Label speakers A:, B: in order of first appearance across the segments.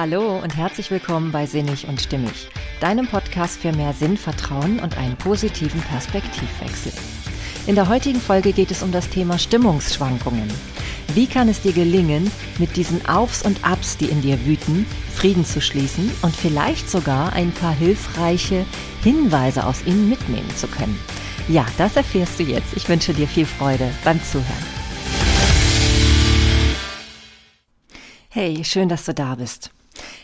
A: Hallo und herzlich willkommen bei Sinnig und Stimmig, deinem Podcast für mehr Sinn, Vertrauen und einen positiven Perspektivwechsel. In der heutigen Folge geht es um das Thema Stimmungsschwankungen. Wie kann es dir gelingen, mit diesen Aufs und Abs, die in dir wüten, Frieden zu schließen und vielleicht sogar ein paar hilfreiche Hinweise aus ihnen mitnehmen zu können? Ja, das erfährst du jetzt. Ich wünsche dir viel Freude beim Zuhören. Hey, schön, dass du da bist.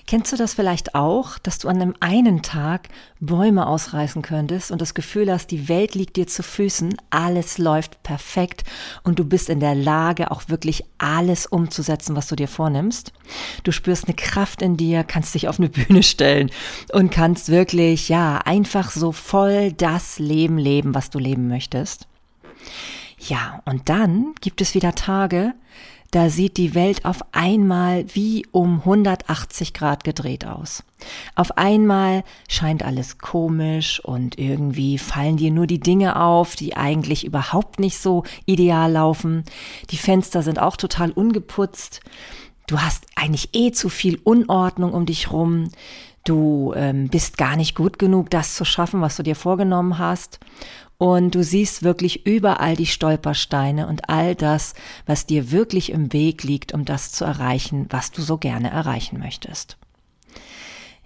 A: Kennst du das vielleicht auch, dass du an einem einen Tag Bäume ausreißen könntest und das Gefühl hast, die Welt liegt dir zu Füßen, alles läuft perfekt und du bist in der Lage, auch wirklich alles umzusetzen, was du dir vornimmst? Du spürst eine Kraft in dir, kannst dich auf eine Bühne stellen und kannst wirklich, ja, einfach so voll das Leben leben, was du leben möchtest. Ja, und dann gibt es wieder Tage, da sieht die Welt auf einmal wie um 180 Grad gedreht aus. Auf einmal scheint alles komisch und irgendwie fallen dir nur die Dinge auf, die eigentlich überhaupt nicht so ideal laufen. Die Fenster sind auch total ungeputzt. Du hast eigentlich eh zu viel Unordnung um dich rum. Du ähm, bist gar nicht gut genug, das zu schaffen, was du dir vorgenommen hast. Und du siehst wirklich überall die Stolpersteine und all das, was dir wirklich im Weg liegt, um das zu erreichen, was du so gerne erreichen möchtest.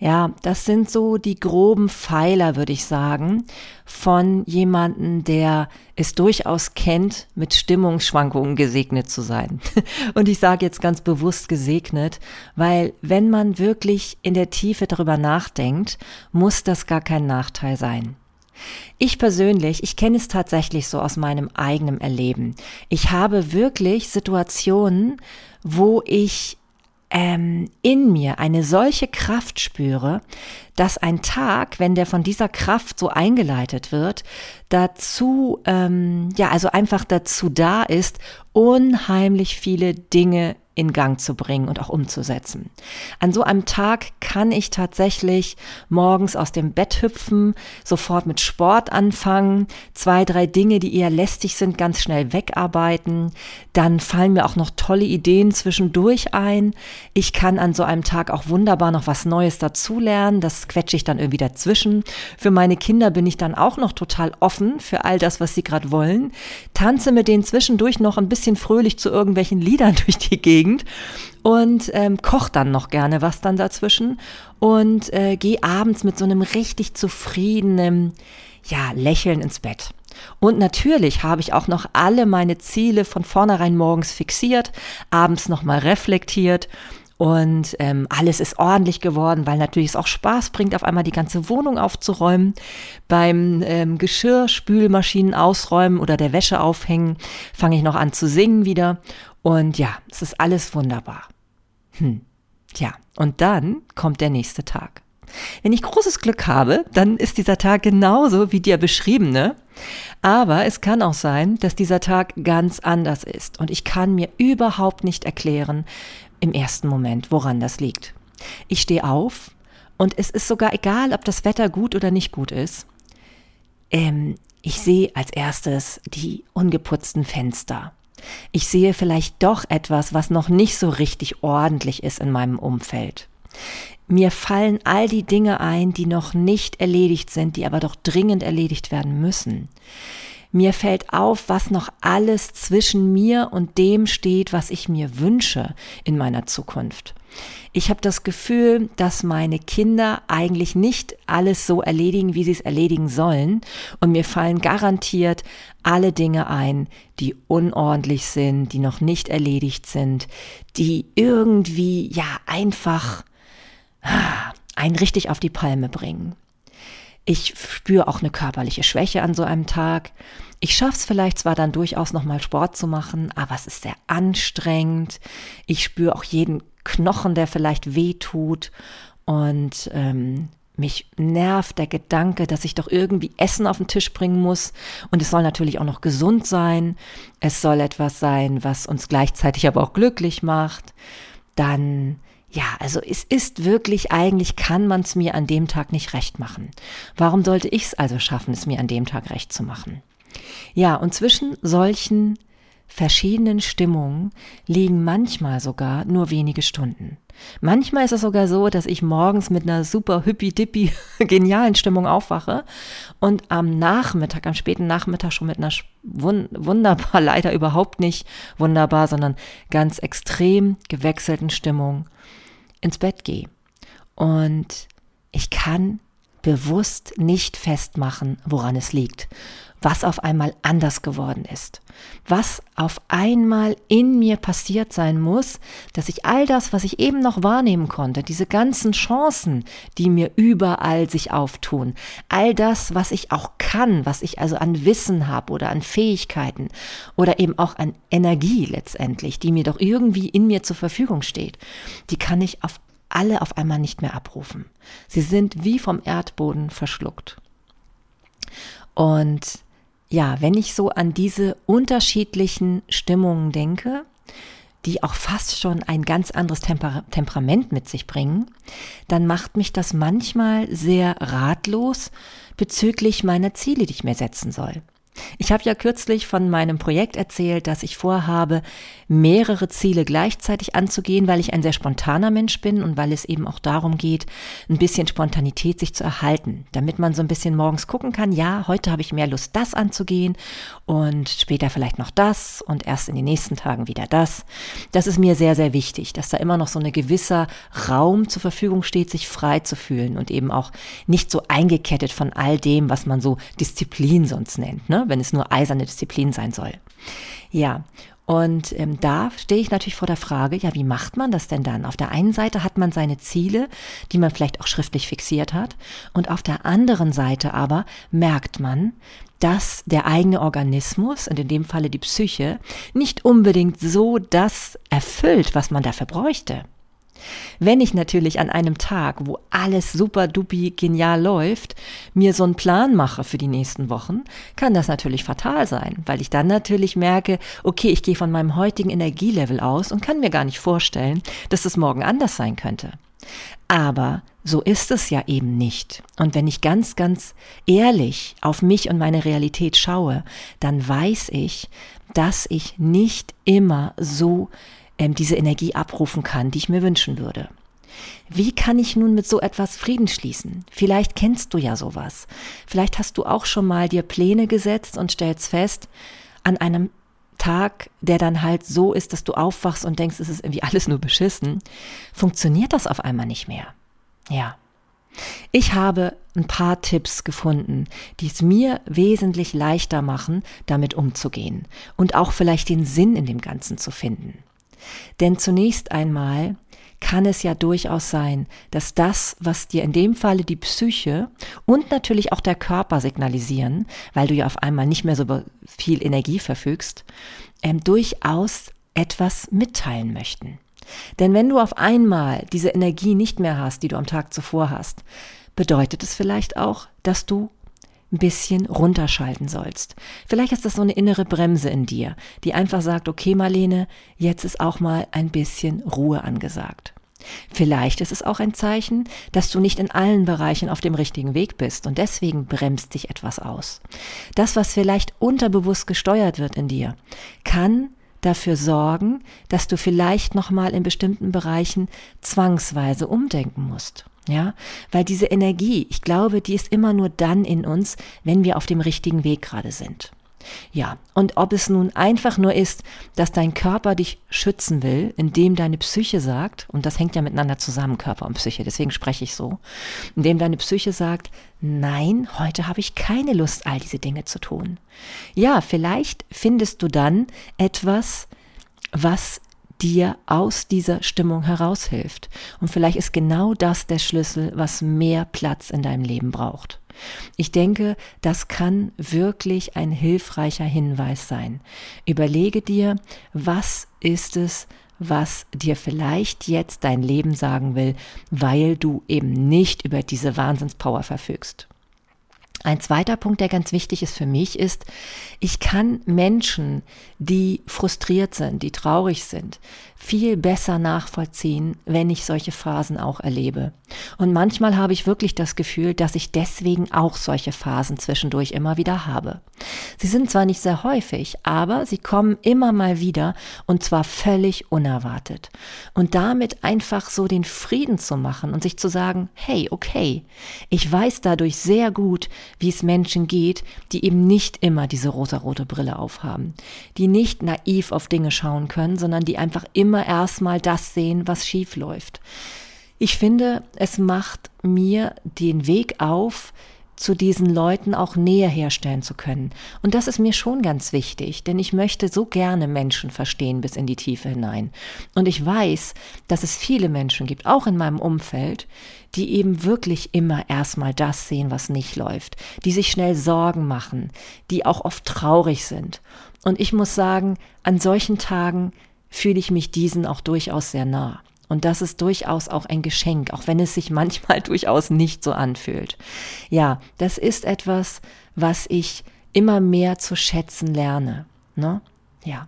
A: Ja, das sind so die groben Pfeiler, würde ich sagen, von jemanden, der es durchaus kennt, mit Stimmungsschwankungen gesegnet zu sein. Und ich sage jetzt ganz bewusst gesegnet, weil wenn man wirklich in der Tiefe darüber nachdenkt, muss das gar kein Nachteil sein. Ich persönlich, ich kenne es tatsächlich so aus meinem eigenen Erleben. Ich habe wirklich Situationen, wo ich ähm, in mir eine solche Kraft spüre, dass ein Tag, wenn der von dieser Kraft so eingeleitet wird, dazu, ähm, ja, also einfach dazu da ist, unheimlich viele Dinge in Gang zu bringen und auch umzusetzen. An so einem Tag kann ich tatsächlich morgens aus dem Bett hüpfen, sofort mit Sport anfangen, zwei, drei Dinge, die eher lästig sind, ganz schnell wegarbeiten. Dann fallen mir auch noch tolle Ideen zwischendurch ein. Ich kann an so einem Tag auch wunderbar noch was Neues dazulernen. Das quetsche ich dann irgendwie dazwischen. Für meine Kinder bin ich dann auch noch total offen für all das, was sie gerade wollen. Tanze mit denen zwischendurch noch ein bisschen fröhlich zu irgendwelchen Liedern durch die Gegend Gegend und ähm, koche dann noch gerne was dann dazwischen und äh, gehe abends mit so einem richtig zufriedenen, ja, Lächeln ins Bett. Und natürlich habe ich auch noch alle meine Ziele von vornherein morgens fixiert, abends nochmal reflektiert und ähm, alles ist ordentlich geworden, weil natürlich es auch Spaß bringt, auf einmal die ganze Wohnung aufzuräumen. Beim ähm, Geschirr, Spülmaschinen ausräumen oder der Wäsche aufhängen, fange ich noch an zu singen wieder. Und ja, es ist alles wunderbar. Hm. Tja, und dann kommt der nächste Tag. Wenn ich großes Glück habe, dann ist dieser Tag genauso wie der beschriebene. Aber es kann auch sein, dass dieser Tag ganz anders ist. Und ich kann mir überhaupt nicht erklären im ersten Moment, woran das liegt. Ich stehe auf und es ist sogar egal, ob das Wetter gut oder nicht gut ist. Ähm, ich sehe als erstes die ungeputzten Fenster. Ich sehe vielleicht doch etwas, was noch nicht so richtig ordentlich ist in meinem Umfeld. Mir fallen all die Dinge ein, die noch nicht erledigt sind, die aber doch dringend erledigt werden müssen. Mir fällt auf, was noch alles zwischen mir und dem steht, was ich mir wünsche in meiner Zukunft. Ich habe das Gefühl, dass meine Kinder eigentlich nicht alles so erledigen, wie sie es erledigen sollen. Und mir fallen garantiert alle Dinge ein, die unordentlich sind, die noch nicht erledigt sind, die irgendwie ja einfach ah, einen richtig auf die Palme bringen. Ich spüre auch eine körperliche Schwäche an so einem Tag. Ich schaffe es vielleicht zwar dann durchaus nochmal Sport zu machen, aber es ist sehr anstrengend. Ich spüre auch jeden Knochen, der vielleicht weh tut. Und ähm, mich nervt der Gedanke, dass ich doch irgendwie Essen auf den Tisch bringen muss. Und es soll natürlich auch noch gesund sein. Es soll etwas sein, was uns gleichzeitig aber auch glücklich macht. Dann ja, also es ist wirklich, eigentlich kann man es mir an dem Tag nicht recht machen. Warum sollte ich es also schaffen, es mir an dem Tag recht zu machen? Ja, und zwischen solchen verschiedenen Stimmungen liegen manchmal sogar nur wenige Stunden. Manchmal ist es sogar so, dass ich morgens mit einer super hippie-dippy genialen Stimmung aufwache und am Nachmittag, am späten Nachmittag schon mit einer wunderbar, leider überhaupt nicht wunderbar, sondern ganz extrem gewechselten Stimmung ins Bett gehe. Und ich kann bewusst nicht festmachen, woran es liegt, was auf einmal anders geworden ist, was auf einmal in mir passiert sein muss, dass ich all das, was ich eben noch wahrnehmen konnte, diese ganzen Chancen, die mir überall sich auftun, all das, was ich auch kann, was ich also an Wissen habe oder an Fähigkeiten oder eben auch an Energie letztendlich, die mir doch irgendwie in mir zur Verfügung steht, die kann ich auf alle auf einmal nicht mehr abrufen. Sie sind wie vom Erdboden verschluckt. Und ja, wenn ich so an diese unterschiedlichen Stimmungen denke, die auch fast schon ein ganz anderes Temper Temperament mit sich bringen, dann macht mich das manchmal sehr ratlos bezüglich meiner Ziele, die ich mir setzen soll. Ich habe ja kürzlich von meinem Projekt erzählt, dass ich vorhabe, mehrere Ziele gleichzeitig anzugehen, weil ich ein sehr spontaner Mensch bin und weil es eben auch darum geht, ein bisschen Spontanität sich zu erhalten, damit man so ein bisschen morgens gucken kann, ja, heute habe ich mehr Lust, das anzugehen und später vielleicht noch das und erst in den nächsten Tagen wieder das. Das ist mir sehr, sehr wichtig, dass da immer noch so ein gewisser Raum zur Verfügung steht, sich frei zu fühlen und eben auch nicht so eingekettet von all dem, was man so Disziplin sonst nennt. Ne? wenn es nur eiserne Disziplin sein soll. Ja, und ähm, da stehe ich natürlich vor der Frage, ja, wie macht man das denn dann? Auf der einen Seite hat man seine Ziele, die man vielleicht auch schriftlich fixiert hat, und auf der anderen Seite aber merkt man, dass der eigene Organismus, und in dem Falle die Psyche, nicht unbedingt so das erfüllt, was man dafür bräuchte. Wenn ich natürlich an einem Tag, wo alles super dupi genial läuft, mir so einen Plan mache für die nächsten Wochen, kann das natürlich fatal sein, weil ich dann natürlich merke, okay, ich gehe von meinem heutigen Energielevel aus und kann mir gar nicht vorstellen, dass es morgen anders sein könnte. Aber so ist es ja eben nicht. Und wenn ich ganz, ganz ehrlich auf mich und meine Realität schaue, dann weiß ich, dass ich nicht immer so ähm, diese Energie abrufen kann, die ich mir wünschen würde. Wie kann ich nun mit so etwas Frieden schließen? Vielleicht kennst du ja sowas. Vielleicht hast du auch schon mal dir Pläne gesetzt und stellst fest, an einem Tag, der dann halt so ist, dass du aufwachst und denkst, es ist irgendwie alles nur beschissen, funktioniert das auf einmal nicht mehr. Ja. Ich habe ein paar Tipps gefunden, die es mir wesentlich leichter machen, damit umzugehen und auch vielleicht den Sinn in dem Ganzen zu finden. Denn zunächst einmal kann es ja durchaus sein, dass das, was dir in dem Falle die Psyche und natürlich auch der Körper signalisieren, weil du ja auf einmal nicht mehr so viel Energie verfügst, ähm, durchaus etwas mitteilen möchten. Denn wenn du auf einmal diese Energie nicht mehr hast, die du am Tag zuvor hast, bedeutet es vielleicht auch, dass du ein bisschen runterschalten sollst. Vielleicht ist das so eine innere Bremse in dir, die einfach sagt, okay Marlene, jetzt ist auch mal ein bisschen Ruhe angesagt. Vielleicht ist es auch ein Zeichen, dass du nicht in allen Bereichen auf dem richtigen Weg bist und deswegen bremst dich etwas aus. Das, was vielleicht unterbewusst gesteuert wird in dir, kann dafür sorgen, dass du vielleicht nochmal in bestimmten Bereichen zwangsweise umdenken musst. Ja, weil diese Energie, ich glaube, die ist immer nur dann in uns, wenn wir auf dem richtigen Weg gerade sind. Ja, und ob es nun einfach nur ist, dass dein Körper dich schützen will, indem deine Psyche sagt, und das hängt ja miteinander zusammen, Körper und Psyche, deswegen spreche ich so, indem deine Psyche sagt, nein, heute habe ich keine Lust, all diese Dinge zu tun. Ja, vielleicht findest du dann etwas, was dir aus dieser Stimmung heraushilft. Und vielleicht ist genau das der Schlüssel, was mehr Platz in deinem Leben braucht. Ich denke, das kann wirklich ein hilfreicher Hinweis sein. Überlege dir, was ist es, was dir vielleicht jetzt dein Leben sagen will, weil du eben nicht über diese Wahnsinnspower verfügst. Ein zweiter Punkt, der ganz wichtig ist für mich, ist, ich kann Menschen, die frustriert sind, die traurig sind, viel besser nachvollziehen, wenn ich solche Phasen auch erlebe. Und manchmal habe ich wirklich das Gefühl, dass ich deswegen auch solche Phasen zwischendurch immer wieder habe. Sie sind zwar nicht sehr häufig, aber sie kommen immer mal wieder und zwar völlig unerwartet. Und damit einfach so den Frieden zu machen und sich zu sagen, hey, okay, ich weiß dadurch sehr gut, wie es Menschen geht, die eben nicht immer diese rosarote Brille aufhaben, die nicht naiv auf Dinge schauen können, sondern die einfach immer erstmal das sehen, was schief läuft. Ich finde, es macht mir den Weg auf, zu diesen Leuten auch Nähe herstellen zu können. Und das ist mir schon ganz wichtig, denn ich möchte so gerne Menschen verstehen bis in die Tiefe hinein. Und ich weiß, dass es viele Menschen gibt, auch in meinem Umfeld, die eben wirklich immer erstmal das sehen, was nicht läuft, die sich schnell Sorgen machen, die auch oft traurig sind. Und ich muss sagen, an solchen Tagen fühle ich mich diesen auch durchaus sehr nah. Und das ist durchaus auch ein Geschenk, auch wenn es sich manchmal durchaus nicht so anfühlt. Ja, das ist etwas, was ich immer mehr zu schätzen lerne. Ne? Ja.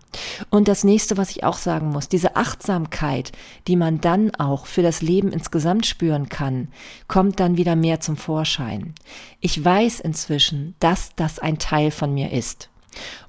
A: Und das nächste, was ich auch sagen muss, diese Achtsamkeit, die man dann auch für das Leben insgesamt spüren kann, kommt dann wieder mehr zum Vorschein. Ich weiß inzwischen, dass das ein Teil von mir ist.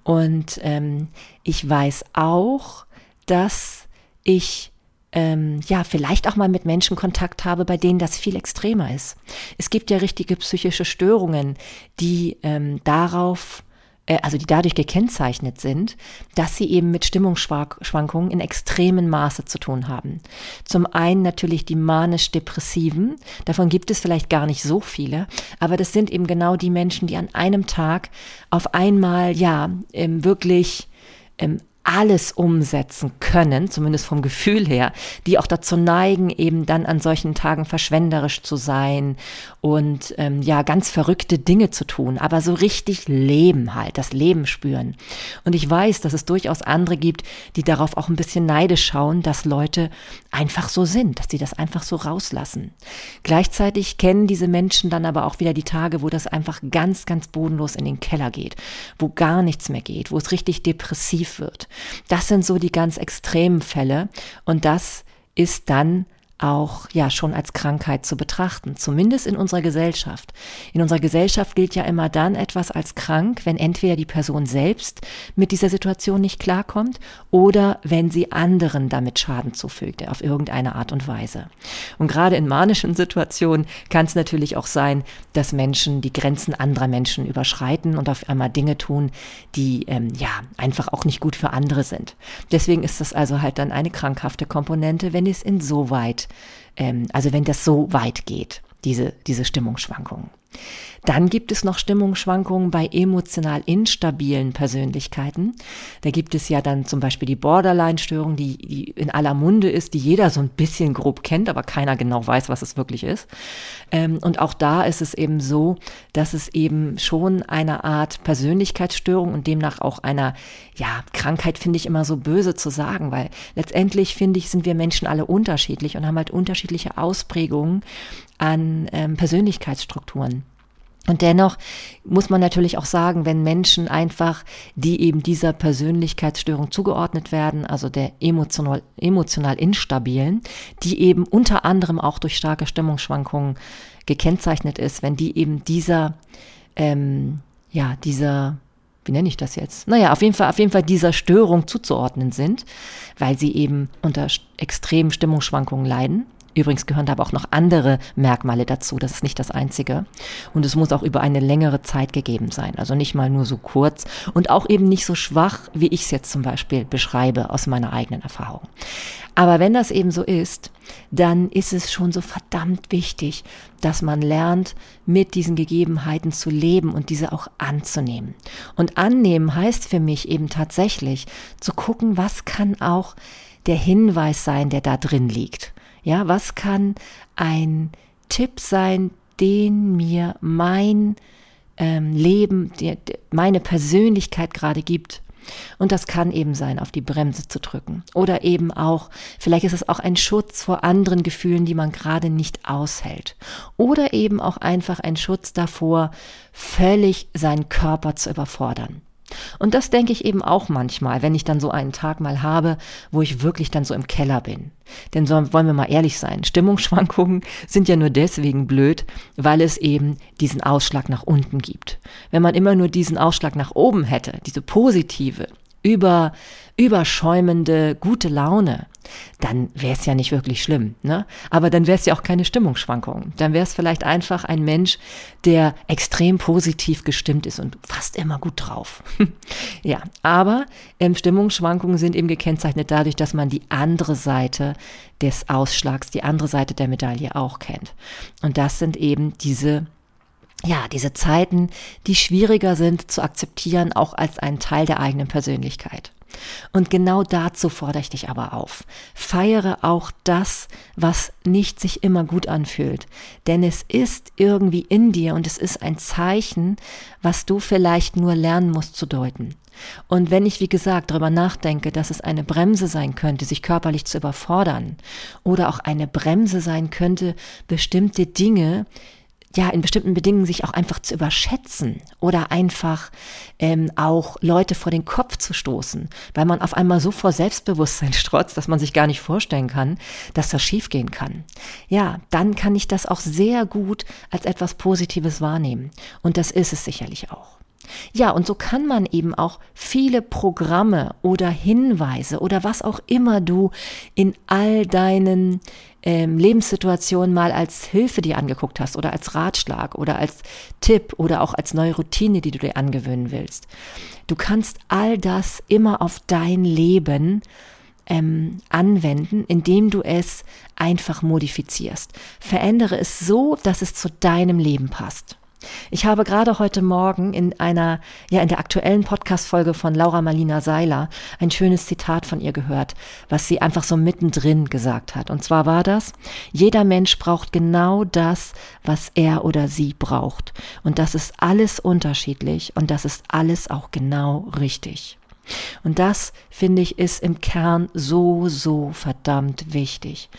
A: Und ähm, ich weiß auch, dass ich ähm, ja, vielleicht auch mal mit Menschen Kontakt habe, bei denen das viel extremer ist. Es gibt ja richtige psychische Störungen, die ähm, darauf äh, also die dadurch gekennzeichnet sind, dass sie eben mit Stimmungsschwankungen in extremem Maße zu tun haben. Zum einen natürlich die manisch-depressiven, davon gibt es vielleicht gar nicht so viele, aber das sind eben genau die Menschen, die an einem Tag auf einmal, ja, ähm, wirklich ähm, alles umsetzen können, zumindest vom Gefühl her, die auch dazu neigen, eben dann an solchen Tagen verschwenderisch zu sein und ähm, ja, ganz verrückte Dinge zu tun, aber so richtig leben halt, das Leben spüren. Und ich weiß, dass es durchaus andere gibt, die darauf auch ein bisschen neidisch schauen, dass Leute einfach so sind, dass sie das einfach so rauslassen. Gleichzeitig kennen diese Menschen dann aber auch wieder die Tage, wo das einfach ganz, ganz bodenlos in den Keller geht, wo gar nichts mehr geht, wo es richtig depressiv wird. Das sind so die ganz extremen Fälle. Und das ist dann auch ja schon als Krankheit zu betrachten, zumindest in unserer Gesellschaft. In unserer Gesellschaft gilt ja immer dann etwas als krank, wenn entweder die Person selbst mit dieser Situation nicht klarkommt oder wenn sie anderen damit Schaden zufügt, auf irgendeine Art und Weise. Und gerade in manischen Situationen kann es natürlich auch sein, dass Menschen die Grenzen anderer Menschen überschreiten und auf einmal Dinge tun, die ähm, ja einfach auch nicht gut für andere sind. Deswegen ist das also halt dann eine krankhafte Komponente, wenn es insoweit also wenn das so weit geht, diese, diese Stimmungsschwankungen. Dann gibt es noch Stimmungsschwankungen bei emotional instabilen Persönlichkeiten. Da gibt es ja dann zum Beispiel die Borderline-Störung, die, die in aller Munde ist, die jeder so ein bisschen grob kennt, aber keiner genau weiß, was es wirklich ist. Ähm, und auch da ist es eben so, dass es eben schon eine Art Persönlichkeitsstörung und demnach auch einer, ja, Krankheit finde ich immer so böse zu sagen, weil letztendlich finde ich, sind wir Menschen alle unterschiedlich und haben halt unterschiedliche Ausprägungen an ähm, Persönlichkeitsstrukturen. Und dennoch muss man natürlich auch sagen, wenn Menschen einfach, die eben dieser Persönlichkeitsstörung zugeordnet werden, also der emotional, emotional instabilen, die eben unter anderem auch durch starke Stimmungsschwankungen gekennzeichnet ist, wenn die eben dieser, ähm, ja, dieser, wie nenne ich das jetzt? Naja, auf jeden Fall, auf jeden Fall dieser Störung zuzuordnen sind, weil sie eben unter extremen Stimmungsschwankungen leiden Übrigens gehören da aber auch noch andere Merkmale dazu. Das ist nicht das einzige. Und es muss auch über eine längere Zeit gegeben sein. Also nicht mal nur so kurz und auch eben nicht so schwach, wie ich es jetzt zum Beispiel beschreibe aus meiner eigenen Erfahrung. Aber wenn das eben so ist, dann ist es schon so verdammt wichtig, dass man lernt, mit diesen Gegebenheiten zu leben und diese auch anzunehmen. Und annehmen heißt für mich eben tatsächlich zu gucken, was kann auch der Hinweis sein, der da drin liegt. Ja, was kann ein Tipp sein, den mir mein ähm, Leben, die, meine Persönlichkeit gerade gibt? Und das kann eben sein, auf die Bremse zu drücken. Oder eben auch, vielleicht ist es auch ein Schutz vor anderen Gefühlen, die man gerade nicht aushält. Oder eben auch einfach ein Schutz davor, völlig seinen Körper zu überfordern. Und das denke ich eben auch manchmal, wenn ich dann so einen Tag mal habe, wo ich wirklich dann so im Keller bin. Denn so wollen wir mal ehrlich sein, Stimmungsschwankungen sind ja nur deswegen blöd, weil es eben diesen Ausschlag nach unten gibt. Wenn man immer nur diesen Ausschlag nach oben hätte, diese positive, über, überschäumende, gute Laune, dann wäre es ja nicht wirklich schlimm. Ne? Aber dann wäre es ja auch keine Stimmungsschwankung. Dann wäre es vielleicht einfach ein Mensch, der extrem positiv gestimmt ist und fast immer gut drauf. ja, aber ähm, Stimmungsschwankungen sind eben gekennzeichnet dadurch, dass man die andere Seite des Ausschlags, die andere Seite der Medaille auch kennt. Und das sind eben diese ja, diese Zeiten, die schwieriger sind zu akzeptieren, auch als einen Teil der eigenen Persönlichkeit. Und genau dazu fordere ich dich aber auf. Feiere auch das, was nicht sich immer gut anfühlt. Denn es ist irgendwie in dir und es ist ein Zeichen, was du vielleicht nur lernen musst zu deuten. Und wenn ich, wie gesagt, darüber nachdenke, dass es eine Bremse sein könnte, sich körperlich zu überfordern, oder auch eine Bremse sein könnte, bestimmte Dinge, ja, in bestimmten Bedingungen sich auch einfach zu überschätzen oder einfach ähm, auch Leute vor den Kopf zu stoßen, weil man auf einmal so vor Selbstbewusstsein strotzt, dass man sich gar nicht vorstellen kann, dass das schiefgehen kann. Ja, dann kann ich das auch sehr gut als etwas Positives wahrnehmen. Und das ist es sicherlich auch. Ja, und so kann man eben auch viele Programme oder Hinweise oder was auch immer du in all deinen ähm, Lebenssituationen mal als Hilfe dir angeguckt hast oder als Ratschlag oder als Tipp oder auch als neue Routine, die du dir angewöhnen willst. Du kannst all das immer auf dein Leben ähm, anwenden, indem du es einfach modifizierst. Verändere es so, dass es zu deinem Leben passt. Ich habe gerade heute Morgen in einer, ja, in der aktuellen Podcast-Folge von Laura Marlina Seiler ein schönes Zitat von ihr gehört, was sie einfach so mittendrin gesagt hat. Und zwar war das, jeder Mensch braucht genau das, was er oder sie braucht. Und das ist alles unterschiedlich und das ist alles auch genau richtig. Und das, finde ich, ist im Kern so, so verdammt wichtig,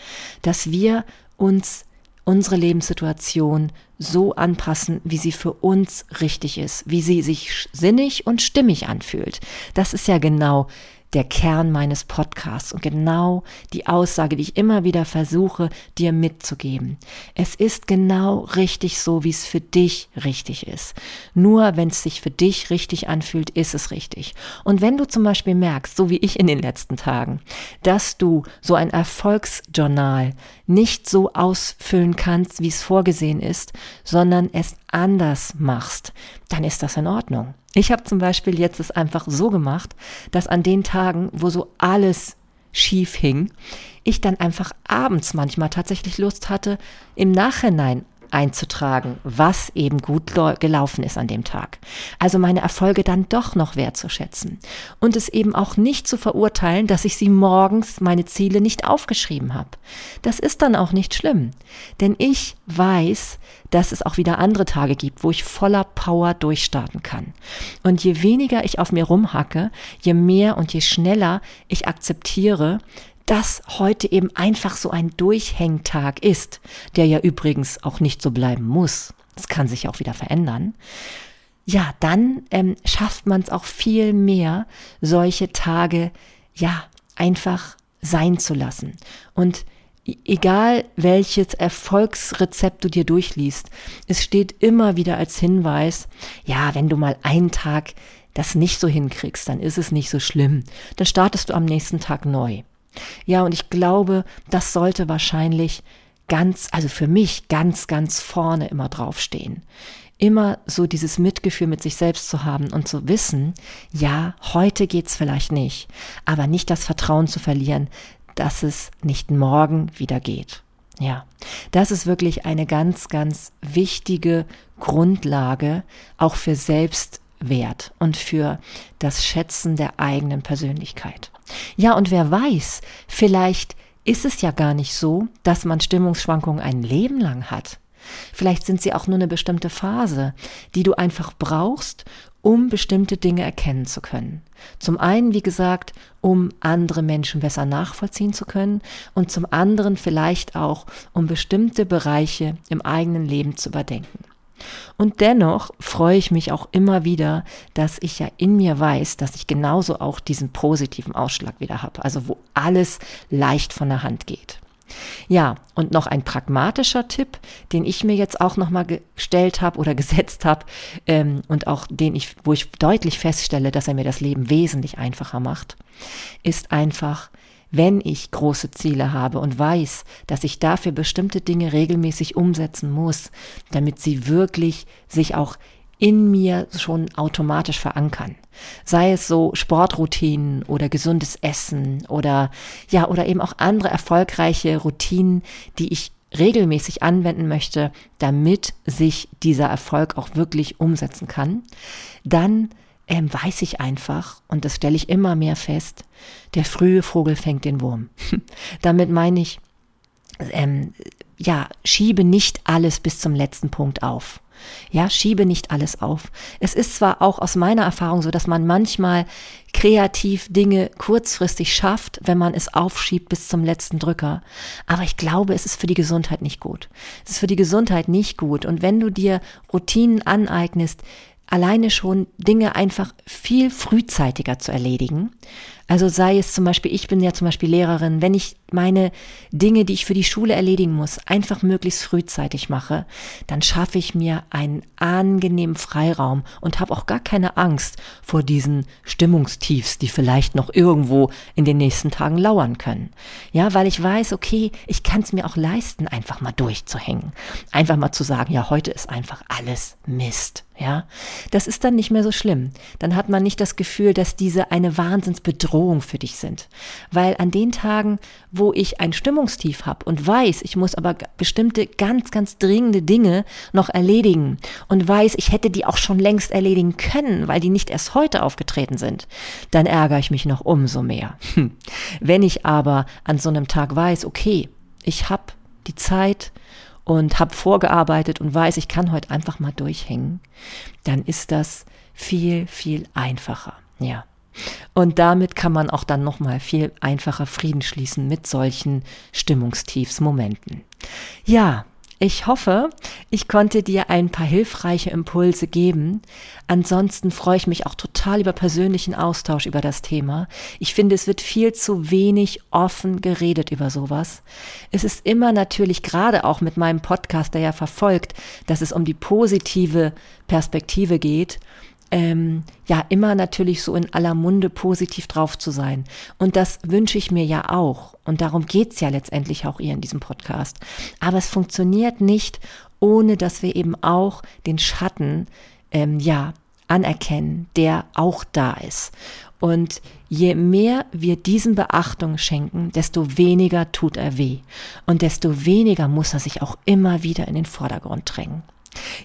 A: dass wir uns unsere Lebenssituation so anpassen, wie sie für uns richtig ist, wie sie sich sinnig und stimmig anfühlt. Das ist ja genau der Kern meines Podcasts und genau die Aussage, die ich immer wieder versuche, dir mitzugeben. Es ist genau richtig so, wie es für dich richtig ist. Nur wenn es sich für dich richtig anfühlt, ist es richtig. Und wenn du zum Beispiel merkst, so wie ich in den letzten Tagen, dass du so ein Erfolgsjournal nicht so ausfüllen kannst, wie es vorgesehen ist, sondern es anders machst, dann ist das in Ordnung. Ich habe zum Beispiel jetzt es einfach so gemacht, dass an den Tagen, wo so alles schief hing, ich dann einfach abends manchmal tatsächlich Lust hatte, im Nachhinein einzutragen, was eben gut gelaufen ist an dem Tag. Also meine Erfolge dann doch noch wertzuschätzen und es eben auch nicht zu verurteilen, dass ich sie morgens meine Ziele nicht aufgeschrieben habe. Das ist dann auch nicht schlimm, denn ich weiß, dass es auch wieder andere Tage gibt, wo ich voller Power durchstarten kann. Und je weniger ich auf mir rumhacke, je mehr und je schneller ich akzeptiere, dass heute eben einfach so ein Durchhängtag ist, der ja übrigens auch nicht so bleiben muss. Es kann sich auch wieder verändern. Ja, dann ähm, schafft man es auch viel mehr, solche Tage ja einfach sein zu lassen. Und egal welches Erfolgsrezept du dir durchliest, es steht immer wieder als Hinweis, ja, wenn du mal einen Tag das nicht so hinkriegst, dann ist es nicht so schlimm. Dann startest du am nächsten Tag neu. Ja, und ich glaube, das sollte wahrscheinlich ganz, also für mich ganz, ganz vorne immer draufstehen. Immer so dieses Mitgefühl mit sich selbst zu haben und zu wissen, ja, heute geht's vielleicht nicht, aber nicht das Vertrauen zu verlieren, dass es nicht morgen wieder geht. Ja, das ist wirklich eine ganz, ganz wichtige Grundlage auch für Selbstwert und für das Schätzen der eigenen Persönlichkeit. Ja, und wer weiß, vielleicht ist es ja gar nicht so, dass man Stimmungsschwankungen ein Leben lang hat. Vielleicht sind sie auch nur eine bestimmte Phase, die du einfach brauchst, um bestimmte Dinge erkennen zu können. Zum einen, wie gesagt, um andere Menschen besser nachvollziehen zu können und zum anderen vielleicht auch, um bestimmte Bereiche im eigenen Leben zu überdenken. Und dennoch freue ich mich auch immer wieder, dass ich ja in mir weiß, dass ich genauso auch diesen positiven Ausschlag wieder habe. Also wo alles leicht von der Hand geht. Ja, und noch ein pragmatischer Tipp, den ich mir jetzt auch nochmal gestellt habe oder gesetzt habe ähm, und auch den ich, wo ich deutlich feststelle, dass er mir das Leben wesentlich einfacher macht, ist einfach, wenn ich große Ziele habe und weiß, dass ich dafür bestimmte Dinge regelmäßig umsetzen muss, damit sie wirklich sich auch in mir schon automatisch verankern. Sei es so Sportroutinen oder gesundes Essen oder ja, oder eben auch andere erfolgreiche Routinen, die ich regelmäßig anwenden möchte, damit sich dieser Erfolg auch wirklich umsetzen kann, dann ähm, weiß ich einfach, und das stelle ich immer mehr fest, der frühe Vogel fängt den Wurm. damit meine ich, ähm, ja, schiebe nicht alles bis zum letzten Punkt auf. Ja, schiebe nicht alles auf. Es ist zwar auch aus meiner Erfahrung so, dass man manchmal kreativ Dinge kurzfristig schafft, wenn man es aufschiebt bis zum letzten Drücker. Aber ich glaube, es ist für die Gesundheit nicht gut. Es ist für die Gesundheit nicht gut. Und wenn du dir Routinen aneignest, alleine schon Dinge einfach viel frühzeitiger zu erledigen. Also sei es zum Beispiel, ich bin ja zum Beispiel Lehrerin, wenn ich meine Dinge, die ich für die Schule erledigen muss, einfach möglichst frühzeitig mache, dann schaffe ich mir einen angenehmen Freiraum und habe auch gar keine Angst vor diesen Stimmungstiefs, die vielleicht noch irgendwo in den nächsten Tagen lauern können. Ja, weil ich weiß, okay, ich kann es mir auch leisten, einfach mal durchzuhängen. Einfach mal zu sagen, ja, heute ist einfach alles Mist. Ja, das ist dann nicht mehr so schlimm. Dann hat man nicht das Gefühl, dass diese eine Wahnsinnsbedrohung für dich sind. Weil an den Tagen, wo ich ein Stimmungstief habe und weiß, ich muss aber bestimmte ganz, ganz dringende Dinge noch erledigen und weiß, ich hätte die auch schon längst erledigen können, weil die nicht erst heute aufgetreten sind, dann ärgere ich mich noch umso mehr. Hm. Wenn ich aber an so einem Tag weiß, okay, ich habe die Zeit, und habe vorgearbeitet und weiß, ich kann heute einfach mal durchhängen, dann ist das viel, viel einfacher. Ja. Und damit kann man auch dann nochmal viel einfacher Frieden schließen mit solchen Stimmungstiefsmomenten. Ja, ich hoffe, ich konnte dir ein paar hilfreiche Impulse geben. Ansonsten freue ich mich auch total über persönlichen Austausch über das Thema. Ich finde, es wird viel zu wenig offen geredet über sowas. Es ist immer natürlich gerade auch mit meinem Podcast, der ja verfolgt, dass es um die positive Perspektive geht ähm, ja immer natürlich so in aller Munde positiv drauf zu sein. Und das wünsche ich mir ja auch. Und darum geht's ja letztendlich auch hier in diesem Podcast. Aber es funktioniert nicht, ohne dass wir eben auch den Schatten, ähm, ja, anerkennen, der auch da ist. Und je mehr wir diesen Beachtung schenken, desto weniger tut er weh. Und desto weniger muss er sich auch immer wieder in den Vordergrund drängen.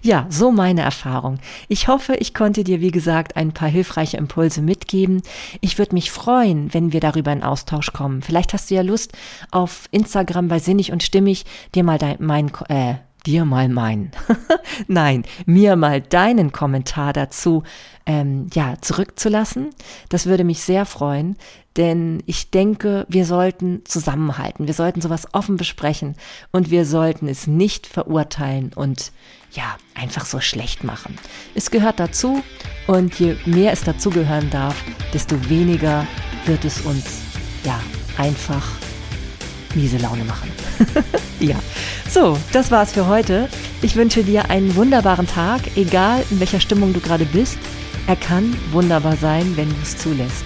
A: Ja, so meine Erfahrung. Ich hoffe, ich konnte dir, wie gesagt, ein paar hilfreiche Impulse mitgeben. Ich würde mich freuen, wenn wir darüber in Austausch kommen. Vielleicht hast du ja Lust, auf Instagram bei Sinnig und Stimmig dir mal dein, mein, äh, dir mal meinen, nein, mir mal deinen Kommentar dazu ähm, ja, zurückzulassen. Das würde mich sehr freuen, denn ich denke, wir sollten zusammenhalten, wir sollten sowas offen besprechen und wir sollten es nicht verurteilen und ja, einfach so schlecht machen. Es gehört dazu und je mehr es dazugehören darf, desto weniger wird es uns ja einfach miese Laune machen. ja. So, das war's für heute. Ich wünsche dir einen wunderbaren Tag, egal in welcher Stimmung du gerade bist. Er kann wunderbar sein, wenn du es zulässt.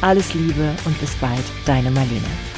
A: Alles Liebe und bis bald, deine Marlene.